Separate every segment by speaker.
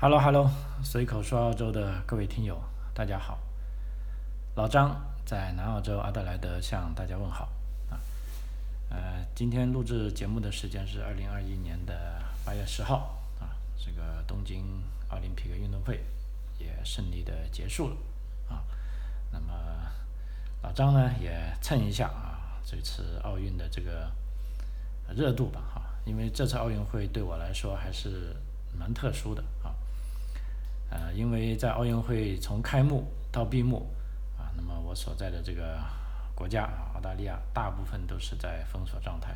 Speaker 1: Hello Hello，随口说澳洲的各位听友，大家好。老张在南澳洲阿德莱德向大家问好啊。呃，今天录制节目的时间是二零二一年的八月十号啊。这个东京奥林匹克运动会也顺利的结束了啊。那么老张呢也蹭一下啊这次奥运的这个热度吧哈，因为这次奥运会对我来说还是蛮特殊的啊。呃，因为在奥运会从开幕到闭幕，啊，那么我所在的这个国家啊，澳大利亚大部分都是在封锁状态，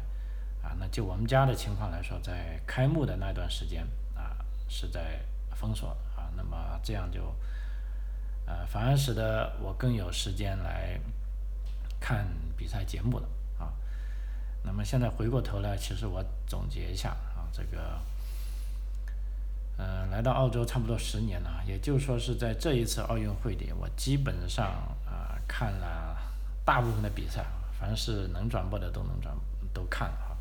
Speaker 1: 啊，那就我们家的情况来说，在开幕的那段时间啊，是在封锁啊，那么这样就，呃，反而使得我更有时间来看比赛节目了啊。那么现在回过头来，其实我总结一下啊，这个。嗯，来到澳洲差不多十年了，也就是说是在这一次奥运会里，我基本上啊看了大部分的比赛，凡是能转播的都能转都看啊，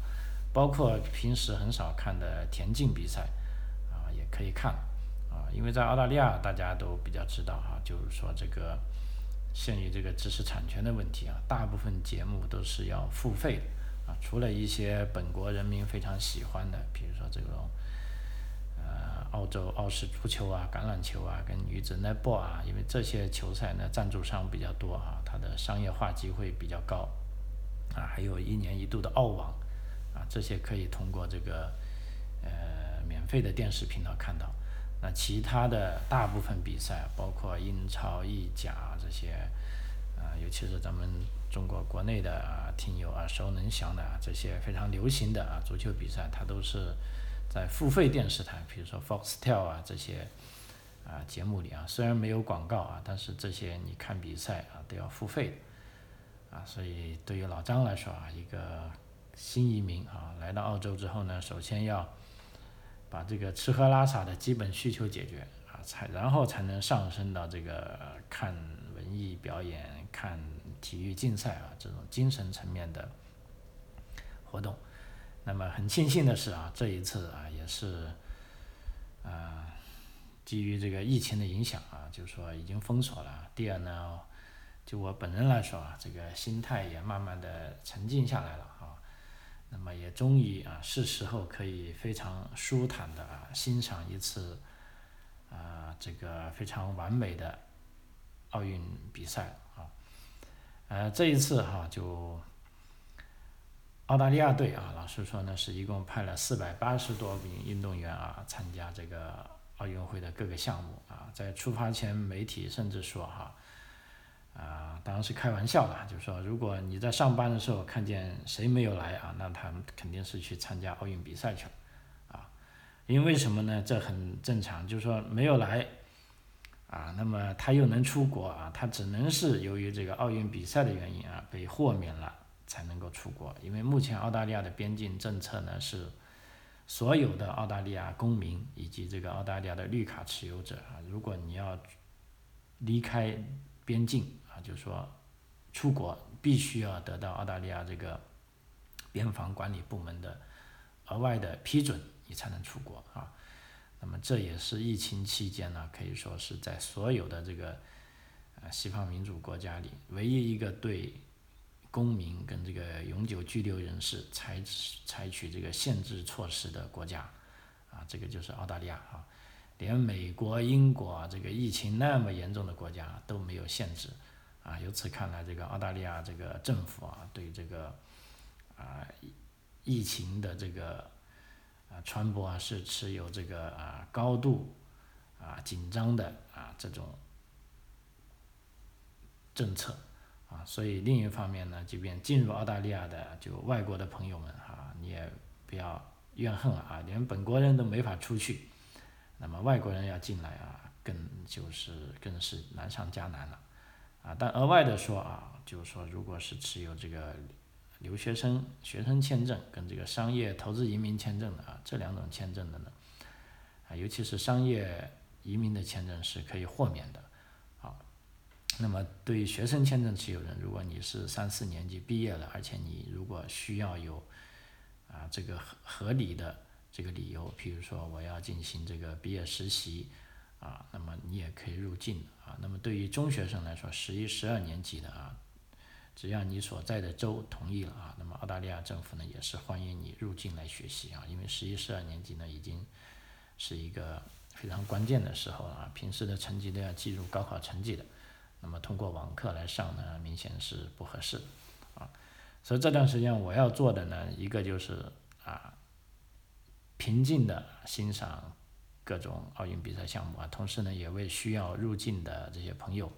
Speaker 1: 包括平时很少看的田径比赛啊也可以看啊，因为在澳大利亚大家都比较知道哈，就是说这个限于这个知识产权的问题啊，大部分节目都是要付费啊，除了一些本国人民非常喜欢的，比如说这种。澳洲澳式足球啊，橄榄球啊，跟女子 netball 啊，因为这些球赛呢，赞助商比较多啊，它的商业化机会比较高，啊，还有一年一度的澳网，啊，这些可以通过这个呃免费的电视频道看到。那其他的大部分比赛，包括英超、意甲这些，啊，尤其是咱们中国国内的啊听友耳熟能详的啊这些非常流行的啊足球比赛，它都是。在付费电视台，比如说 Foxtel 啊这些啊节目里啊，虽然没有广告啊，但是这些你看比赛啊都要付费啊，所以对于老张来说啊，一个新移民啊来到澳洲之后呢，首先要把这个吃喝拉撒的基本需求解决啊，才然后才能上升到这个看文艺表演、看体育竞赛啊这种精神层面的活动。那么很庆幸的是啊，这一次啊也是，呃，基于这个疫情的影响啊，就是说已经封锁了。第二呢，就我本人来说啊，这个心态也慢慢的沉静下来了啊。那么也终于啊是时候可以非常舒坦的啊欣赏一次，啊这个非常完美的奥运比赛啊。呃，这一次哈就。澳大利亚队啊，老实说呢，是一共派了四百八十多名运动员啊参加这个奥运会的各个项目啊。在出发前，媒体甚至说哈，啊，当然是开玩笑了，就是说，如果你在上班的时候看见谁没有来啊，那他们肯定是去参加奥运比赛去了啊。因为什么呢？这很正常，就是说没有来啊，那么他又能出国啊，他只能是由于这个奥运比赛的原因啊，被豁免了。才能够出国，因为目前澳大利亚的边境政策呢是，所有的澳大利亚公民以及这个澳大利亚的绿卡持有者啊，如果你要离开边境啊，就是说出国必须要得到澳大利亚这个边防管理部门的额外的批准，你才能出国啊。那么这也是疫情期间呢，可以说是在所有的这个呃西方民主国家里唯一一个对。公民跟这个永久居留人士采采取这个限制措施的国家，啊，这个就是澳大利亚啊，连美国、英国啊这个疫情那么严重的国家都没有限制，啊，由此看来，这个澳大利亚这个政府啊，对这个啊疫情的这个啊传播啊是持有这个啊高度啊紧张的啊这种政策。啊，所以另一方面呢，即便进入澳大利亚的就外国的朋友们哈，你也不要怨恨啊，连本国人都没法出去，那么外国人要进来啊，更就是更是难上加难了，啊，但额外的说啊，就是说如果是持有这个留学生学生签证跟这个商业投资移民签证的啊，这两种签证的呢，啊，尤其是商业移民的签证是可以豁免的。那么，对于学生签证持有人，如果你是三四年级毕业了，而且你如果需要有啊这个合合理的这个理由，比如说我要进行这个毕业实习，啊，那么你也可以入境啊。那么对于中学生来说，十一、十二年级的啊，只要你所在的州同意了啊，那么澳大利亚政府呢也是欢迎你入境来学习啊。因为十一、十二年级呢已经是一个非常关键的时候了啊，平时的成绩都要计入高考成绩的，那么通过网课来上呢，明显是不合适啊。所以这段时间我要做的呢，一个就是啊。平静的欣赏各种奥运比赛项目啊，同时呢，也为需要入境的这些朋友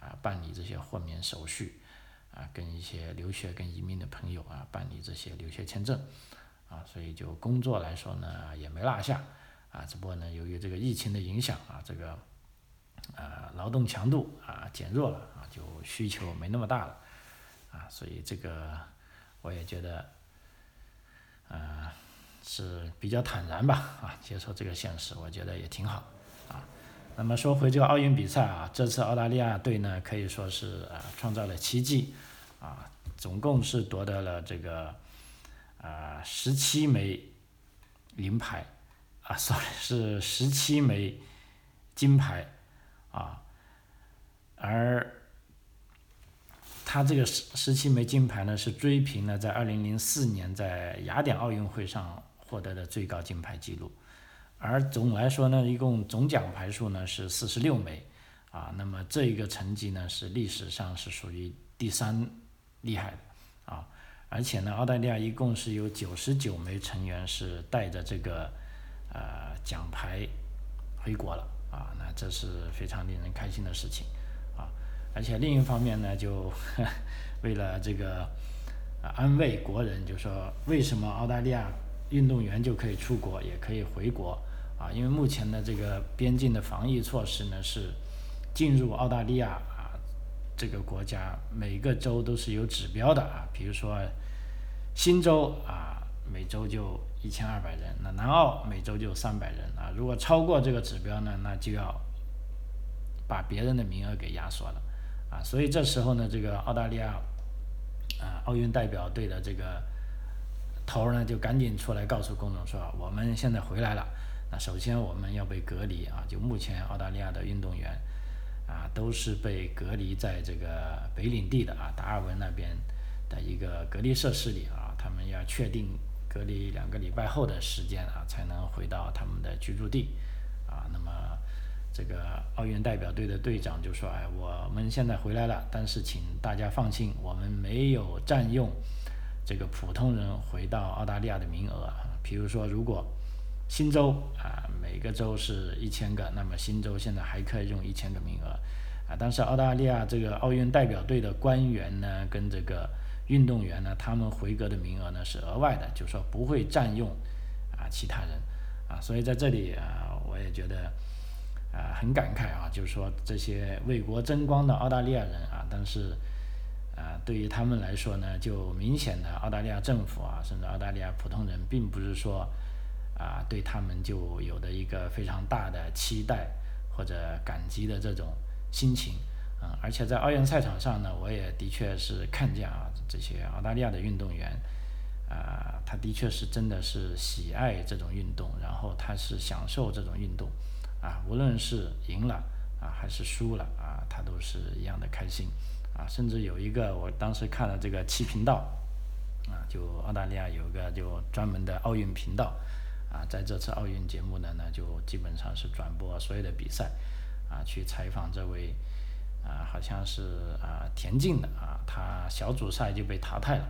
Speaker 1: 啊办理这些豁免手续啊，跟一些留学跟移民的朋友啊办理这些留学签证啊，所以就工作来说呢也没落下啊，只不过呢由于这个疫情的影响啊，这个啊劳动强度啊减弱了啊，就需求没那么大了啊，所以这个我也觉得啊。是比较坦然吧，啊，接受这个现实，我觉得也挺好，啊，那么说回这个奥运比赛啊，这次澳大利亚队呢可以说是啊创造了奇迹，啊，总共是夺得了这个啊十七枚银牌，啊，sorry 是十七枚金牌，啊，而他这个十十七枚金牌呢是追平了在二零零四年在雅典奥运会上。获得的最高金牌纪录，而总来说呢，一共总奖牌数呢是四十六枚，啊，那么这一个成绩呢是历史上是属于第三厉害的，啊，而且呢，澳大利亚一共是有九十九枚成员是带着这个呃奖牌回国了，啊，那这是非常令人开心的事情，啊，而且另一方面呢，就 为了这个啊安慰国人，就说为什么澳大利亚。运动员就可以出国，也可以回国啊，因为目前的这个边境的防疫措施呢是进入澳大利亚啊这个国家每个州都是有指标的啊，比如说新州啊每周就一千二百人，那南澳每周就三百人啊，如果超过这个指标呢，那就要把别人的名额给压缩了啊，所以这时候呢，这个澳大利亚啊奥运代表队的这个。头儿呢就赶紧出来告诉公众说，我们现在回来了。那首先我们要被隔离啊，就目前澳大利亚的运动员啊都是被隔离在这个北领地的啊达尔文那边的一个隔离设施里啊，他们要确定隔离两个礼拜后的时间啊才能回到他们的居住地啊。那么这个奥运代表队的队长就说，哎，我们现在回来了，但是请大家放心，我们没有占用。这个普通人回到澳大利亚的名额，比如说，如果新州啊每个州是一千个，那么新州现在还可以用一千个名额啊。但是澳大利亚这个奥运代表队的官员呢，跟这个运动员呢，他们回格的名额呢是额外的，就说不会占用啊其他人啊。所以在这里啊，我也觉得啊很感慨啊，就是说这些为国争光的澳大利亚人啊，但是。啊，对于他们来说呢，就明显的澳大利亚政府啊，甚至澳大利亚普通人，并不是说啊，对他们就有的一个非常大的期待或者感激的这种心情，嗯，而且在奥运赛场上呢，我也的确是看见啊，这些澳大利亚的运动员，啊，他的确是真的是喜爱这种运动，然后他是享受这种运动，啊，无论是赢了啊还是输了啊，他都是一样的开心。啊，甚至有一个，我当时看了这个七频道，啊，就澳大利亚有个就专门的奥运频道，啊，在这次奥运节目呢，呢就基本上是转播所有的比赛，啊，去采访这位，啊，好像是啊田径的啊，他小组赛就被淘汰了，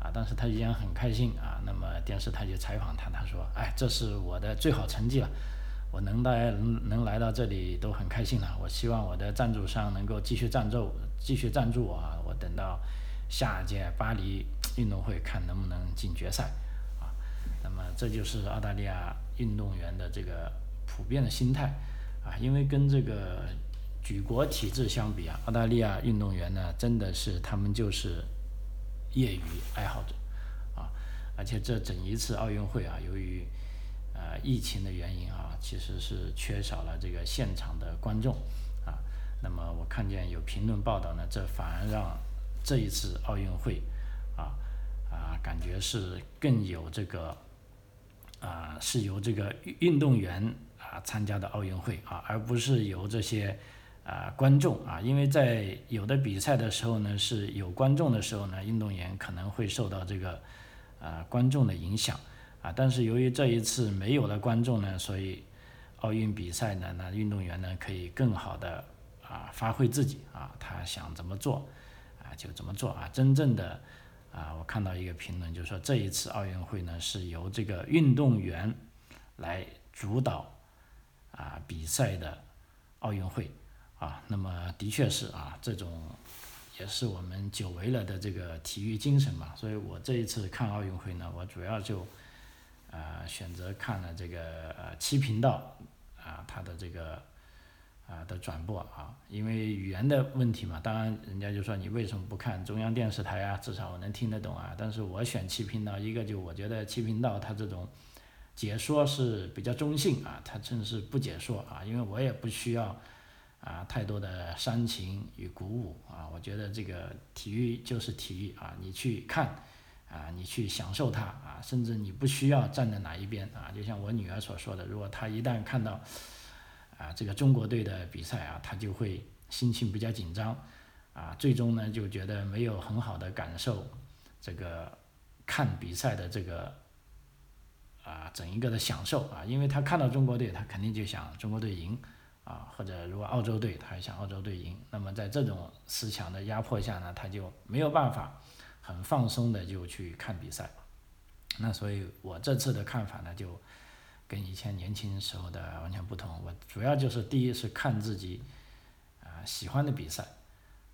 Speaker 1: 啊，但是他依然很开心啊，那么电视台就采访他，他说，哎，这是我的最好成绩了。我能来能能来到这里都很开心了。我希望我的赞助商能够继续赞助，继续赞助我啊！我等到下届巴黎运动会看能不能进决赛啊。那么这就是澳大利亚运动员的这个普遍的心态啊，因为跟这个举国体制相比啊，澳大利亚运动员呢真的是他们就是业余爱好者啊，而且这整一次奥运会啊，由于呃，疫情的原因啊，其实是缺少了这个现场的观众啊。那么我看见有评论报道呢，这反而让这一次奥运会啊啊，感觉是更有这个啊是由这个运动员啊参加的奥运会啊，而不是由这些啊观众啊，因为在有的比赛的时候呢是有观众的时候呢，运动员可能会受到这个啊观众的影响啊，但是由于这一次没有了观众呢，所以奥运比赛呢，那运动员呢可以更好的啊发挥自己啊，他想怎么做啊就怎么做啊，真正的。啊，我看到一个评论，就是说这一次奥运会呢是由这个运动员来主导啊比赛的奥运会啊，那么的确是啊，这种也是我们久违了的这个体育精神嘛，所以我这一次看奥运会呢，我主要就啊选择看了这个呃七频道啊它的这个。啊的转播啊，因为语言的问题嘛，当然人家就说你为什么不看中央电视台啊？至少我能听得懂啊。但是我选七频道，一个就我觉得七频道它这种解说是比较中性啊，它正是不解说啊，因为我也不需要啊太多的煽情与鼓舞啊。我觉得这个体育就是体育啊，你去看啊，你去享受它啊，甚至你不需要站在哪一边啊。就像我女儿所说的，如果她一旦看到。啊，这个中国队的比赛啊，他就会心情比较紧张，啊，最终呢就觉得没有很好的感受这个看比赛的这个啊整一个的享受啊，因为他看到中国队，他肯定就想中国队赢啊，或者如果澳洲队，他也想澳洲队赢。那么在这种思想的压迫下呢，他就没有办法很放松的就去看比赛。那所以我这次的看法呢就。跟以前年轻时候的完全不同，我主要就是第一是看自己啊喜欢的比赛，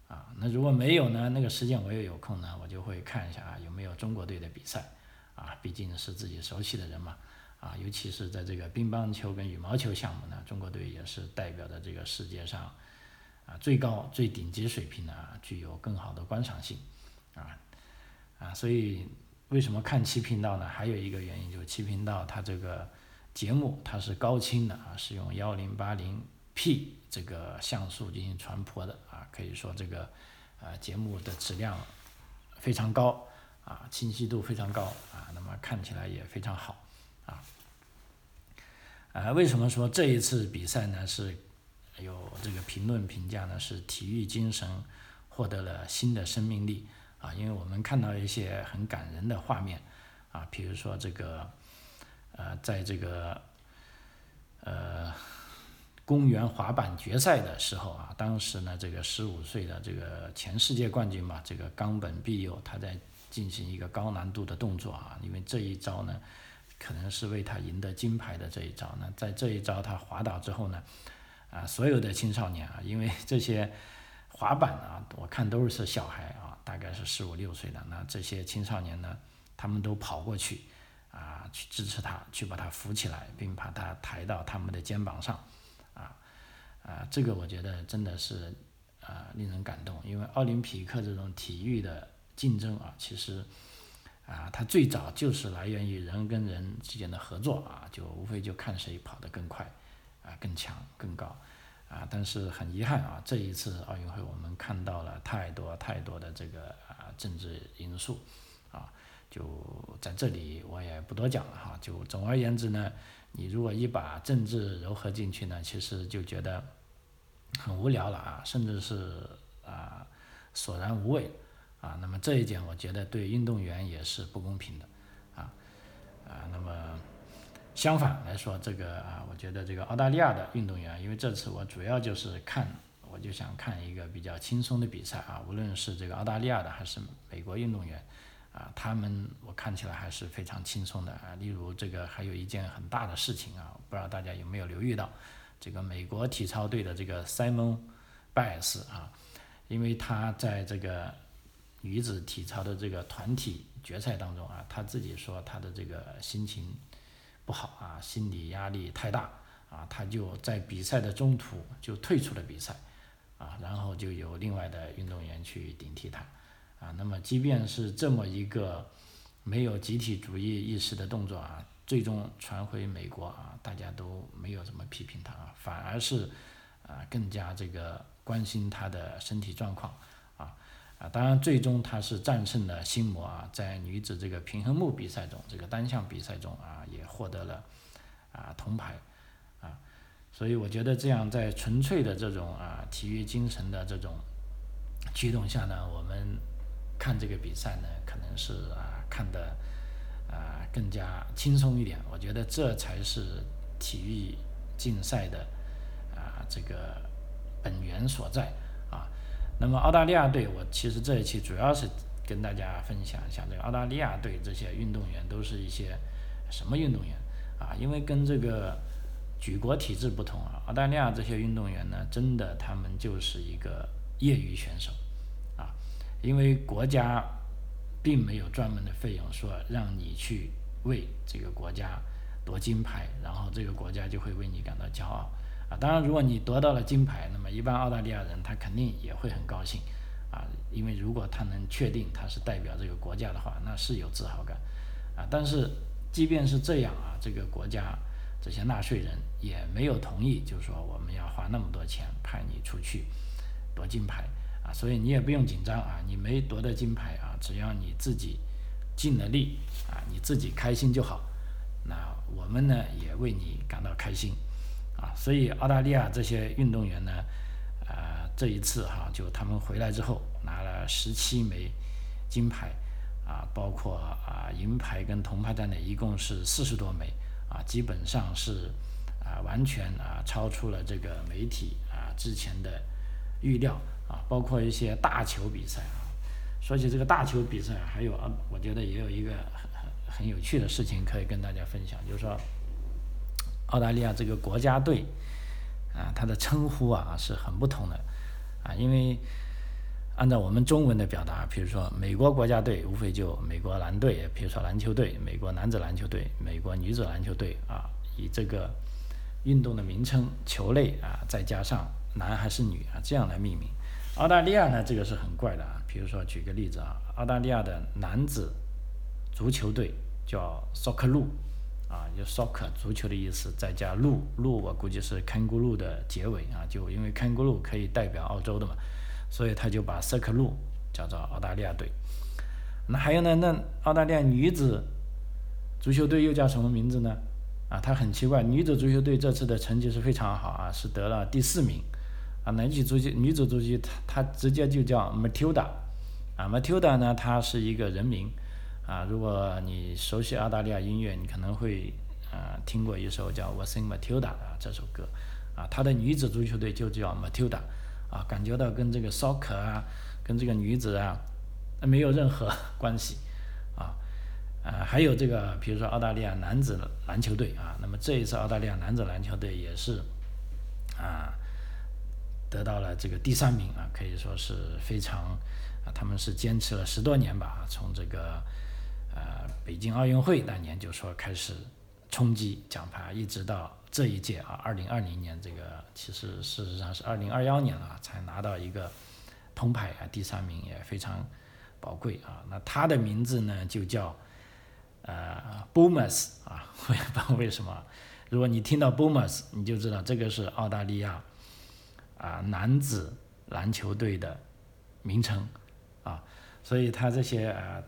Speaker 1: 啊，那如果没有呢，那个时间我也有空呢，我就会看一下啊有没有中国队的比赛，啊，毕竟是自己熟悉的人嘛，啊，尤其是在这个乒乓球跟羽毛球项目呢，中国队也是代表着这个世界上啊最高最顶级水平的，具有更好的观赏性，啊，啊，所以为什么看七频道呢？还有一个原因就是七频道它这个。节目它是高清的啊，是用幺零八零 P 这个像素进行传播的啊，可以说这个呃节目的质量非常高啊，清晰度非常高啊，那么看起来也非常好啊。啊，为什么说这一次比赛呢是有这个评论评价呢？是体育精神获得了新的生命力啊，因为我们看到一些很感人的画面啊，比如说这个。呃，在这个呃公园滑板决赛的时候啊，当时呢，这个十五岁的这个前世界冠军嘛，这个冈本碧佑，他在进行一个高难度的动作啊，因为这一招呢，可能是为他赢得金牌的这一招呢，在这一招他滑倒之后呢，啊，所有的青少年啊，因为这些滑板啊，我看都是小孩啊，大概是十五六岁的，那这些青少年呢，他们都跑过去。啊，去支持他，去把他扶起来，并把他抬到他们的肩膀上，啊，啊，这个我觉得真的是啊令人感动，因为奥林匹克这种体育的竞争啊，其实啊，它最早就是来源于人跟人之间的合作啊，就无非就看谁跑得更快，啊，更强更高，啊，但是很遗憾啊，这一次奥运会我们看到了太多太多的这个啊政治因素，啊。就在这里，我也不多讲了哈。就总而言之呢，你如果一把政治糅合进去呢，其实就觉得很无聊了啊，甚至是啊索然无味啊。那么这一点，我觉得对运动员也是不公平的啊啊。那么相反来说，这个啊，我觉得这个澳大利亚的运动员，因为这次我主要就是看，我就想看一个比较轻松的比赛啊，无论是这个澳大利亚的还是美国运动员。啊，他们我看起来还是非常轻松的啊。例如这个还有一件很大的事情啊，不知道大家有没有留意到，这个美国体操队的这个 Simon，Bias 啊，因为他在这个女子体操的这个团体决赛当中啊，他自己说他的这个心情不好啊，心理压力太大啊，他就在比赛的中途就退出了比赛啊，然后就有另外的运动员去顶替他。啊，那么即便是这么一个没有集体主义意识的动作啊，最终传回美国啊，大家都没有怎么批评他啊，反而是啊更加这个关心他的身体状况当然最终他是战胜了心魔啊，在女子这个平衡木比赛中，这个单项比赛中啊，也获得了啊铜牌啊，所以我觉得这样在纯粹的这种啊体育精神的这种驱动下呢，我们看这个比赛呢，可能是啊看的啊更加轻松一点。我觉得这才是体育竞赛的啊这个本源所在。那么澳大利亚队，我其实这一期主要是跟大家分享一下这个澳大利亚队这些运动员都是一些什么运动员啊？因为跟这个举国体制不同啊，澳大利亚这些运动员呢，真的他们就是一个业余选手啊，因为国家并没有专门的费用说让你去为这个国家夺金牌，然后这个国家就会为你感到骄傲。啊，当然，如果你得到了金牌，那么一般澳大利亚人他肯定也会很高兴，啊，因为如果他能确定他是代表这个国家的话，那是有自豪感，啊，但是即便是这样啊，这个国家这些纳税人也没有同意，就是说我们要花那么多钱派你出去夺金牌，啊，所以你也不用紧张啊，你没夺得金牌啊，只要你自己尽了力啊，你自己开心就好，那我们呢也为你感到开心。所以澳大利亚这些运动员呢，呃，这一次哈，就他们回来之后拿了十七枚金牌，啊，包括啊银牌跟铜牌在内，一共是四十多枚，啊，基本上是啊完全啊超出了这个媒体啊之前的预料，啊，包括一些大球比赛啊。说起这个大球比赛，还有啊，我觉得也有一个很很很有趣的事情可以跟大家分享，就是说。澳大利亚这个国家队啊，它的称呼啊是很不同的啊，因为按照我们中文的表达，比如说美国国家队，无非就美国蓝队，比如说篮球队，美国男子篮球队，美国女子篮球队啊，以这个运动的名称、球类啊，再加上男还是女啊，这样来命名。澳大利亚呢，这个是很怪的啊，比如说举个例子啊，澳大利亚的男子足球队叫 Socceroo。啊，就 soccer 足球的意思，再加路路，我估计是 kangaroo 的结尾啊，就因为 kangaroo 可以代表澳洲的嘛，所以他就把 soccer 鹿叫做澳大利亚队。那还有呢，那澳大利亚女子足球队又叫什么名字呢？啊，它很奇怪，女子足球队这次的成绩是非常好啊，是得了第四名。啊，男子足球女子足球她她直接就叫 Matilda，啊，Matilda 呢，它是一个人名。啊，如果你熟悉澳大利亚音乐，你可能会啊听过一首叫《我 sing Matilda》啊这首歌，啊，他的女子足球队就叫 Matilda，啊，感觉到跟这个 soccer 啊，跟这个女子啊没有任何关系，啊，啊，还有这个比如说澳大利亚男子篮球队啊，那么这一次澳大利亚男子篮球队也是啊得到了这个第三名啊，可以说是非常啊，他们是坚持了十多年吧，从这个。北京奥运会那年就说开始冲击奖牌，一直到这一届啊，二零二零年这个其实事实上是二零二幺年了才拿到一个铜牌啊，第三名也非常宝贵啊。那他的名字呢就叫呃 Boomers 啊，我也不知道为什么。如果你听到 Boomers，你就知道这个是澳大利亚啊男子篮球队的名称啊，所以他这些啊。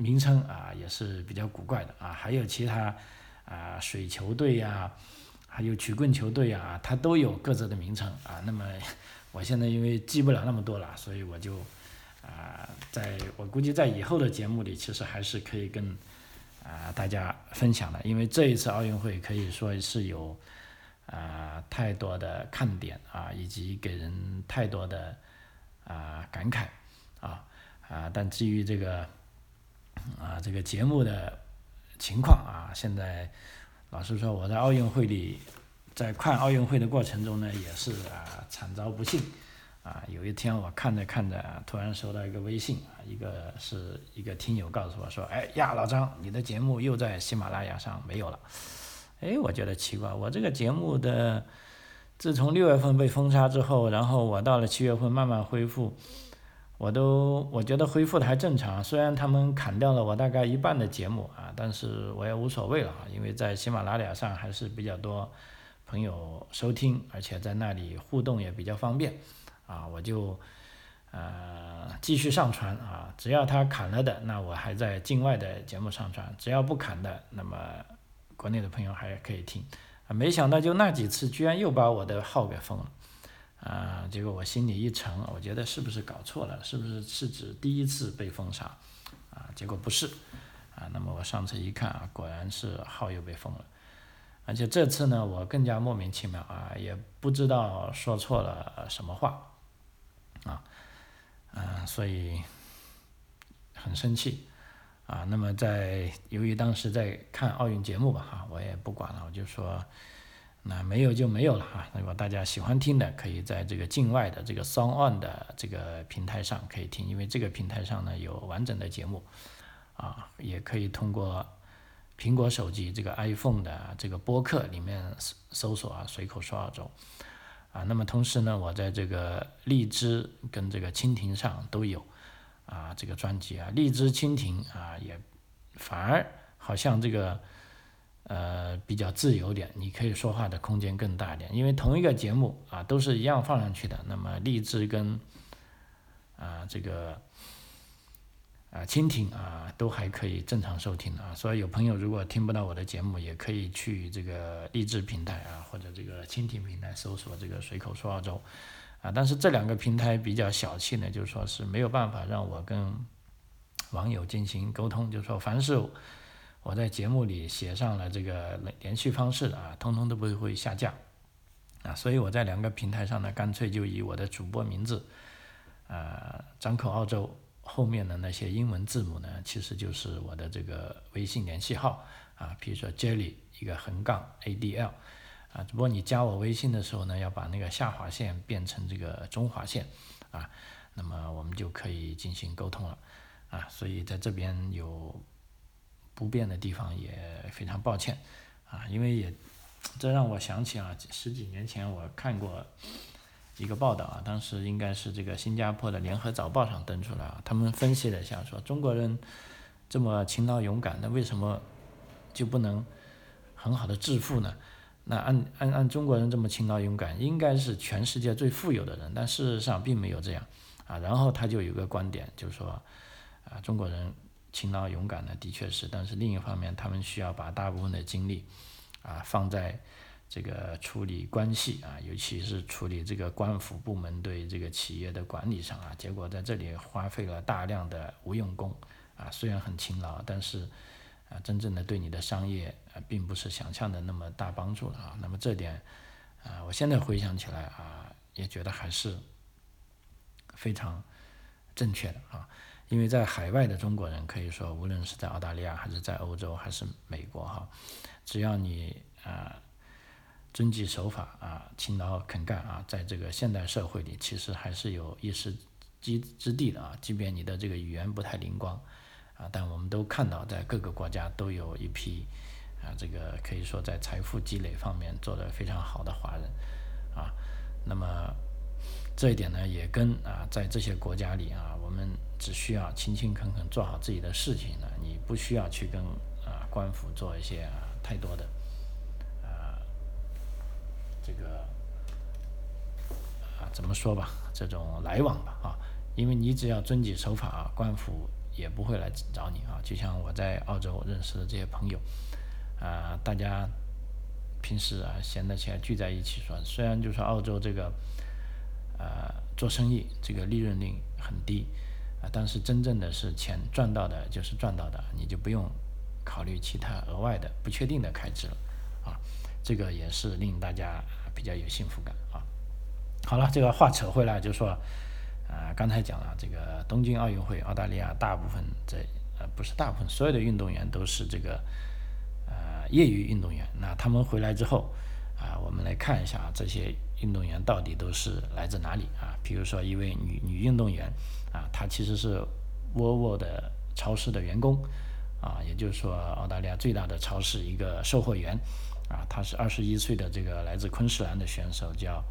Speaker 1: 名称啊也是比较古怪的啊，还有其他啊水球队呀，还有曲棍球队呀，它都有各自的名称啊。那么 我现在因为记不了那么多了，所以我就啊，在我估计在以后的节目里，其实还是可以跟啊大家分享的，因为这一次奥运会可以说是有啊太多的看点啊，以及给人太多的啊感慨啊啊，但至于这个。啊，这个节目的情况啊，现在老实说，我在奥运会里，在看奥运会的过程中呢，也是啊惨遭不幸。啊，有一天我看着看着，突然收到一个微信啊，一个是一个听友告诉我说：“哎呀，老张，你的节目又在喜马拉雅上没有了。”哎，我觉得奇怪，我这个节目的自从六月份被封杀之后，然后我到了七月份慢慢恢复。我都我觉得恢复的还正常，虽然他们砍掉了我大概一半的节目啊，但是我也无所谓了啊，因为在喜马拉雅上还是比较多朋友收听，而且在那里互动也比较方便啊，我就呃，继续上传啊，只要他砍了的，那我还在境外的节目上传；只要不砍的，那么国内的朋友还可以听。啊，没想到就那几次，居然又把我的号给封了，啊，结果我心里一沉，我觉得是不是搞错了？是不是是指第一次被封杀？啊，结果不是，啊，那么我上次一看啊，果然是号又被封了，而且这次呢，我更加莫名其妙啊，也不知道说错了什么话，啊。啊，所以很生气啊。那么在由于当时在看奥运节目吧，哈，我也不管了，我就说那没有就没有了哈。如果大家喜欢听的，可以在这个境外的这个 Song On 的这个平台上可以听，因为这个平台上呢有完整的节目啊，也可以通过苹果手机这个 iPhone 的这个播客里面搜搜索啊，随口说澳洲。啊，那么同时呢，我在这个荔枝跟这个蜻蜓上都有啊，这个专辑啊，荔枝、蜻蜓啊，也反而好像这个呃比较自由点，你可以说话的空间更大一点，因为同一个节目啊都是一样放上去的，那么荔枝跟啊这个。啊，蜻蜓啊，都还可以正常收听啊。所以有朋友如果听不到我的节目，也可以去这个励志平台啊，或者这个蜻蜓平台搜索这个随口说澳洲啊。但是这两个平台比较小气呢，就是说是没有办法让我跟网友进行沟通，就说凡是我在节目里写上了这个联系方式啊，通通都不会下架啊。所以我在两个平台上呢，干脆就以我的主播名字啊，张口澳洲。后面的那些英文字母呢，其实就是我的这个微信联系号啊，比如说 Jelly 一个横杠 ADL 啊，只不过你加我微信的时候呢，要把那个下划线变成这个中划线啊，那么我们就可以进行沟通了啊，所以在这边有不便的地方也非常抱歉啊，因为也这让我想起啊，十几年前我看过。一个报道啊，当时应该是这个新加坡的联合早报上登出来啊，他们分析了一下，说中国人这么勤劳勇敢，那为什么就不能很好的致富呢？那按按按中国人这么勤劳勇敢，应该是全世界最富有的人，但事实上并没有这样啊。然后他就有个观点，就是说啊，中国人勤劳勇敢呢，的确是，但是另一方面，他们需要把大部分的精力啊放在。这个处理关系啊，尤其是处理这个官府部门对这个企业的管理上啊，结果在这里花费了大量的无用功啊，虽然很勤劳，但是啊，真正的对你的商业啊，并不是想象的那么大帮助了啊。那么这点啊，我现在回想起来啊，也觉得还是非常正确的啊，因为在海外的中国人可以说，无论是在澳大利亚还是在欧洲还是美国哈，只要你啊。遵纪守法啊，勤劳肯干啊，在这个现代社会里，其实还是有一时之之地的啊。即便你的这个语言不太灵光啊，但我们都看到，在各个国家都有一批啊，这个可以说在财富积累方面做得非常好的华人啊。那么这一点呢，也跟啊，在这些国家里啊，我们只需要勤勤恳恳做好自己的事情呢，你不需要去跟啊官府做一些啊太多的。这个啊，怎么说吧，这种来往吧啊，因为你只要遵纪守法，官府也不会来找你啊。就像我在澳洲认识的这些朋友啊，大家平时啊闲得起来聚在一起说，虽然就说澳洲这个呃做生意这个利润率很低啊，但是真正的是钱赚到的就是赚到的，你就不用考虑其他额外的不确定的开支了啊。这个也是令大家比较有幸福感啊。好了，这个话扯回来，就说，啊，刚才讲了这个东京奥运会，澳大利亚大部分这呃不是大部分，所有的运动员都是这个呃业余运动员。那他们回来之后啊，我们来看一下这些运动员到底都是来自哪里啊？比如说一位女女运动员啊，她其实是沃尔沃的超市的员工啊，也就是说澳大利亚最大的超市一个售货员。啊，她是二十一岁的这个来自昆士兰的选手，叫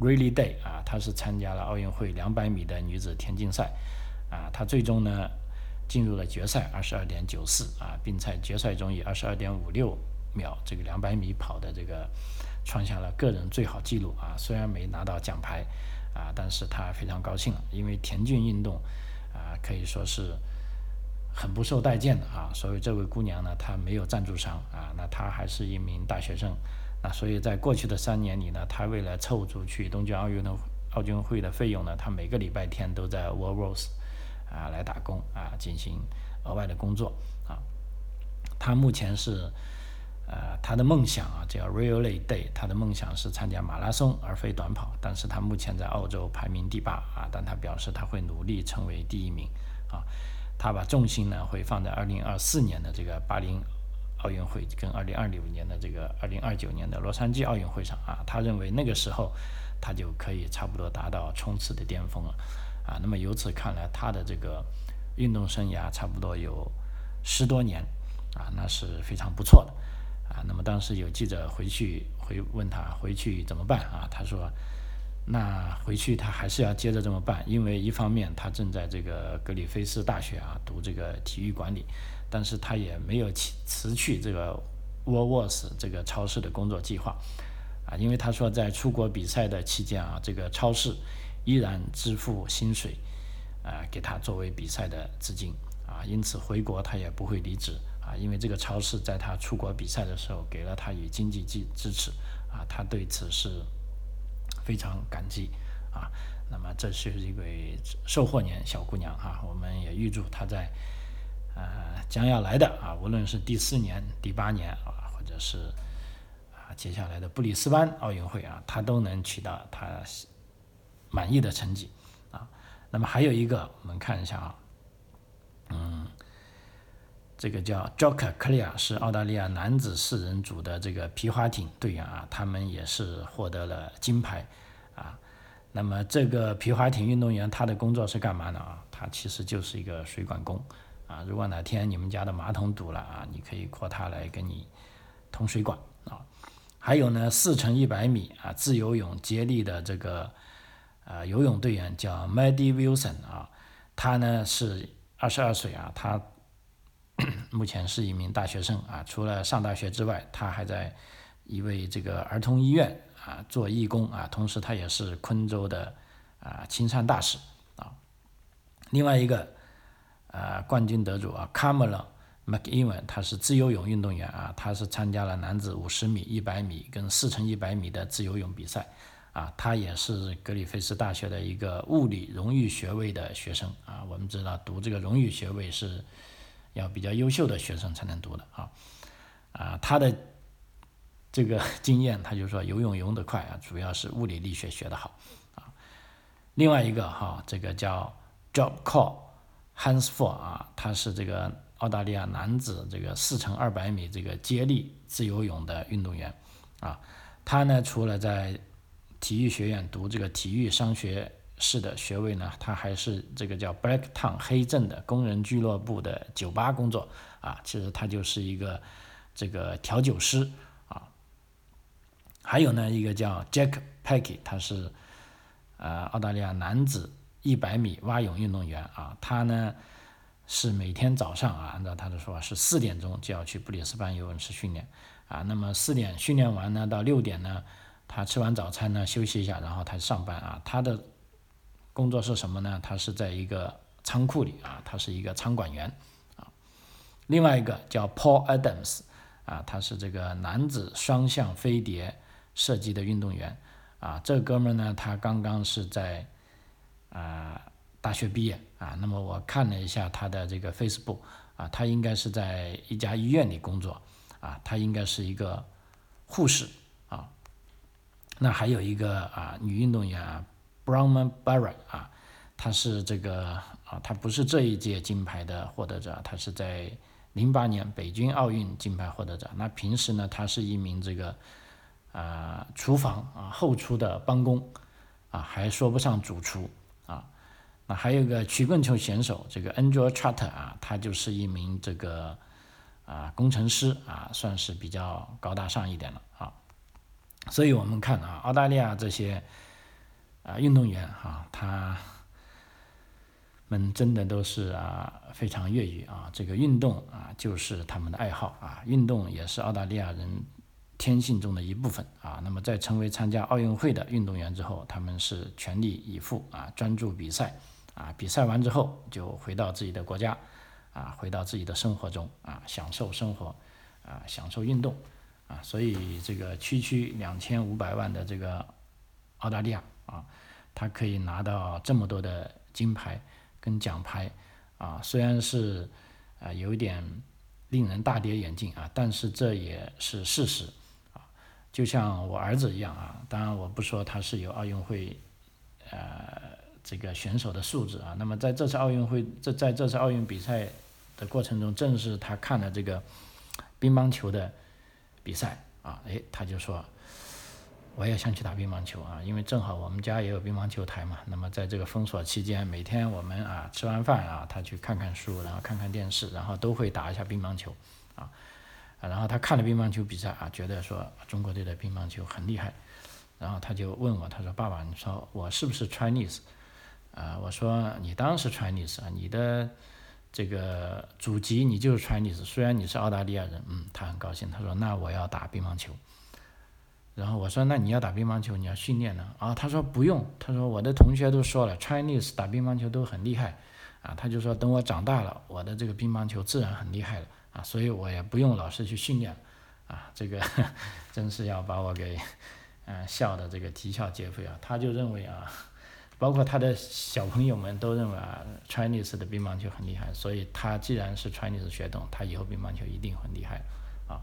Speaker 1: Really Day 啊，她是参加了奥运会两百米的女子田径赛，啊，她最终呢进入了决赛，二十二点九四啊，并在决赛中以二十二点五六秒这个两百米跑的这个创下了个人最好纪录啊，虽然没拿到奖牌啊，但是他非常高兴，因为田径运动啊可以说是很不受待见的啊，所以这位姑娘呢，她没有赞助商啊，那她还是一名大学生，那所以在过去的三年里呢，她为了凑足去东京奥运的奥运会的费用呢，她每个礼拜天都在 w o r l r o s 啊来打工啊，进行额外的工作啊，她目前是。呃，他的梦想啊叫 Really Day，他的梦想是参加马拉松而非短跑，但是他目前在澳洲排名第八啊，但他表示他会努力成为第一名啊，他把重心呢会放在2024年的这个巴黎奥运会跟2026年的这个2029年的洛杉矶奥运会上啊，他认为那个时候他就可以差不多达到冲刺的巅峰了啊，那么由此看来，他的这个运动生涯差不多有十多年啊，那是非常不错的。啊，那么当时有记者回去回问他回去怎么办啊？他说，那回去他还是要接着这么办，因为一方面他正在这个格里菲斯大学啊读这个体育管理，但是他也没有辞辞去这个 w o r s 这个超市的工作计划啊，因为他说在出国比赛的期间啊，这个超市依然支付薪水啊给他作为比赛的资金啊，因此回国他也不会离职。啊，因为这个超市在他出国比赛的时候给了他以经济支支持，啊，他对此是非常感激啊。那么这是一位收获年小姑娘哈，我们也预祝她在呃将要来的啊，无论是第四年、第八年啊，或者是啊接下来的布里斯班奥运会啊，她都能取得她满意的成绩啊。那么还有一个，我们看一下啊，嗯。这个叫 Joker Clear 是澳大利亚男子四人组的这个皮划艇队员啊，他们也是获得了金牌啊。那么这个皮划艇运动员他的工作是干嘛的啊？他其实就是一个水管工啊。如果哪天你们家的马桶堵了啊，你可以扩他来给你通水管啊。还有呢，四乘一百米啊自由泳接力的这个呃游泳队员叫 Maddie Wilson 啊，他呢是二十二岁啊，他。目前是一名大学生啊，除了上大学之外，他还在一位这个儿童医院啊做义工啊，同时他也是昆州的啊青山大使啊。另外一个呃冠军得主啊，Kamala McEwen，他是自由泳运动员啊，他是参加了男子五十米、一百米跟四乘一百米的自由泳比赛啊，他也是格里菲斯大学的一个物理荣誉学位的学生啊。我们知道读这个荣誉学位是。要比较优秀的学生才能读的啊，啊，他的这个 经验，他就说游泳游得快啊，主要是物理力学学得好啊。另外一个哈，这个叫 Job Call Hans f o r 啊，他是这个澳大利亚男子这个四乘二百米这个接力自由泳的运动员啊，他呢除了在体育学院读这个体育商学。是的，学位呢，他还是这个叫 Blacktown 黑镇的工人俱乐部的酒吧工作啊，其实他就是一个这个调酒师啊。还有呢，一个叫 Jack Packy，他是呃澳大利亚男子一百米蛙泳运动员啊，他呢是每天早上啊，按照他的说法是四点钟就要去布里斯班游泳池训练啊，那么四点训练完呢，到六点呢，他吃完早餐呢休息一下，然后他上班啊，他的。工作是什么呢？他是在一个仓库里啊，他是一个仓管员啊。另外一个叫 Paul Adams 啊，他是这个男子双向飞碟射击的运动员啊。这哥们呢，他刚刚是在啊大学毕业啊。那么我看了一下他的这个 Facebook 啊，他应该是在一家医院里工作啊，他应该是一个护士啊。那还有一个啊女运动员啊。Brownman Barry 啊，他是这个啊，他不是这一届金牌的获得者，他是在零八年北京奥运金牌获得者。那平时呢，他是一名这个啊厨房啊后厨的帮工啊，还说不上主厨啊。那还有个曲棍球选手，这个 Andrew Charter 啊，他就是一名这个啊工程师啊，算是比较高大上一点了啊。所以我们看啊，澳大利亚这些。啊，运动员哈，他们真的都是啊非常业余啊，这个运动啊就是他们的爱好啊，运动也是澳大利亚人天性中的一部分啊。那么在成为参加奥运会的运动员之后，他们是全力以赴啊，专注比赛啊，比赛完之后就回到自己的国家啊，回到自己的生活中啊，享受生活啊，享受运动啊。所以这个区区两千五百万的这个澳大利亚啊，他可以拿到这么多的金牌跟奖牌啊，虽然是啊有一点。令人大跌眼镜啊！但是这也是事实啊，就像我儿子一样啊。当然，我不说他是有奥运会呃这个选手的素质啊。那么在这次奥运会，这在这次奥运比赛的过程中，正是他看了这个乒乓球的比赛啊，哎，他就说。我也想去打乒乓球啊，因为正好我们家也有乒乓球台嘛。那么在这个封锁期间，每天我们啊吃完饭啊，他去看看书，然后看看电视，然后都会打一下乒乓球啊。然后他看了乒乓球比赛啊，觉得说中国队的乒乓球很厉害，然后他就问我，他说：“爸爸，你说我是不是 Chinese？” 啊，我说：“你当然是 Chinese 啊，你的这个祖籍你就是 Chinese，虽然你是澳大利亚人。”嗯，他很高兴，他说：“那我要打乒乓球。”然后我说，那你要打乒乓球，你要训练呢？啊，他说不用，他说我的同学都说了，Chinese 打乒乓球都很厉害，啊，他就说等我长大了，我的这个乒乓球自然很厉害了，啊，所以我也不用老师去训练，啊，这个 真是要把我给，嗯，笑的这个啼笑皆非啊，他就认为啊，包括他的小朋友们都认为啊，Chinese 的乒乓球很厉害，所以他既然是 Chinese 血统，他以后乒乓球一定很厉害，啊，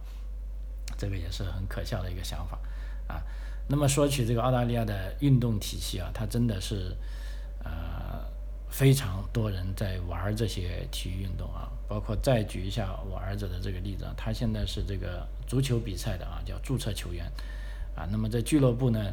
Speaker 1: 这个也是很可笑的一个想法。啊，那么说起这个澳大利亚的运动体系啊，它真的是，呃，非常多人在玩这些体育运动啊。包括再举一下我儿子的这个例子啊，他现在是这个足球比赛的啊，叫注册球员啊。那么在俱乐部呢，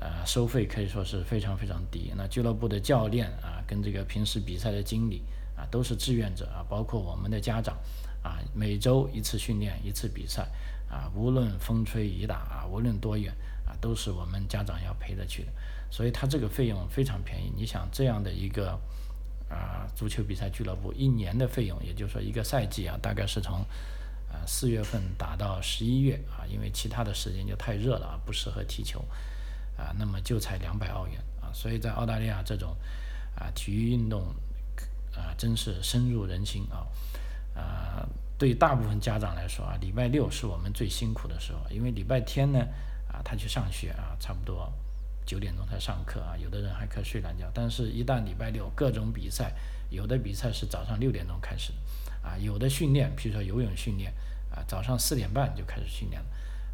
Speaker 1: 呃，收费可以说是非常非常低。那俱乐部的教练啊，跟这个平时比赛的经理啊，都是志愿者啊，包括我们的家长啊，每周一次训练，一次比赛。啊，无论风吹雨打啊，无论多远啊，都是我们家长要陪着去的，所以他这个费用非常便宜。你想这样的一个啊足球比赛俱乐部一年的费用，也就是说一个赛季啊，大概是从啊四月份打到十一月啊，因为其他的时间就太热了啊，不适合踢球啊，那么就才两百澳元啊，所以在澳大利亚这种啊体育运动啊真是深入人心啊啊。对大部分家长来说啊，礼拜六是我们最辛苦的时候，因为礼拜天呢，啊，他去上学啊，差不多九点钟才上课啊，有的人还可以睡懒觉。但是，一旦礼拜六各种比赛，有的比赛是早上六点钟开始，啊，有的训练，比如说游泳训练，啊，早上四点半就开始训练了，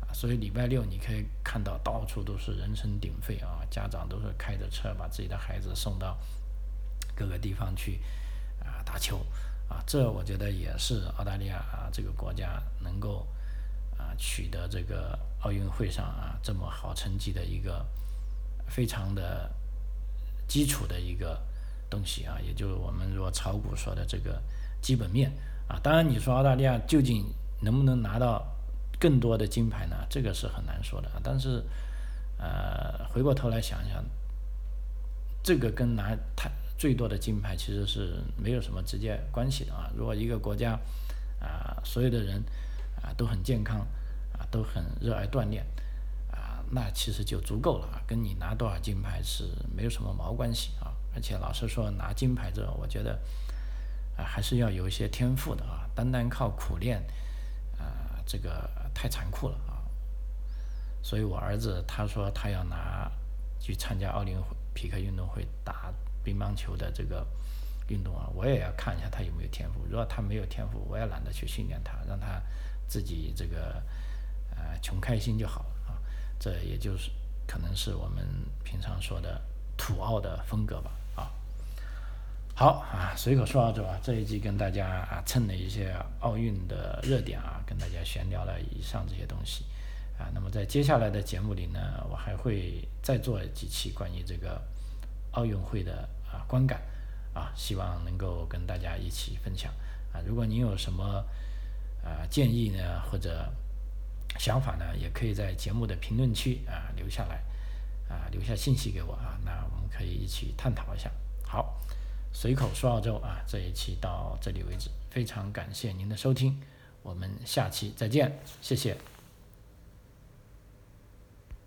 Speaker 1: 啊，所以礼拜六你可以看到到处都是人声鼎沸啊，家长都是开着车把自己的孩子送到各个地方去啊打球。啊，这我觉得也是澳大利亚啊这个国家能够啊取得这个奥运会上啊这么好成绩的一个非常的基础的一个东西啊，也就是我们如果炒股说的这个基本面啊。当然，你说澳大利亚究竟能不能拿到更多的金牌呢？这个是很难说的。但是呃，回过头来想想，这个跟拿太。最多的金牌其实是没有什么直接关系的啊！如果一个国家啊，所有的人啊都很健康啊，都很热爱锻炼啊，那其实就足够了啊，跟你拿多少金牌是没有什么毛关系啊！而且老实说，拿金牌这，我觉得啊还是要有一些天赋的啊，单单靠苦练啊，这个太残酷了啊！所以我儿子他说他要拿去参加奥林匹克运动会打。乒乓球的这个运动啊，我也要看一下他有没有天赋。如果他没有天赋，我也懒得去训练他，让他自己这个呃穷开心就好啊。这也就是可能是我们平常说的土澳的风格吧啊。好啊，随口说到这啊，这一集跟大家啊蹭了一些奥运的热点啊，跟大家闲聊了以上这些东西啊。那么在接下来的节目里呢，我还会再做几期关于这个奥运会的。啊，观感啊，希望能够跟大家一起分享啊。如果您有什么啊建议呢，或者想法呢，也可以在节目的评论区啊留下来啊，留下信息给我啊。那我们可以一起探讨一下。好，随口说澳洲啊，这一期到这里为止，非常感谢您的收听，我们下期再见，谢谢。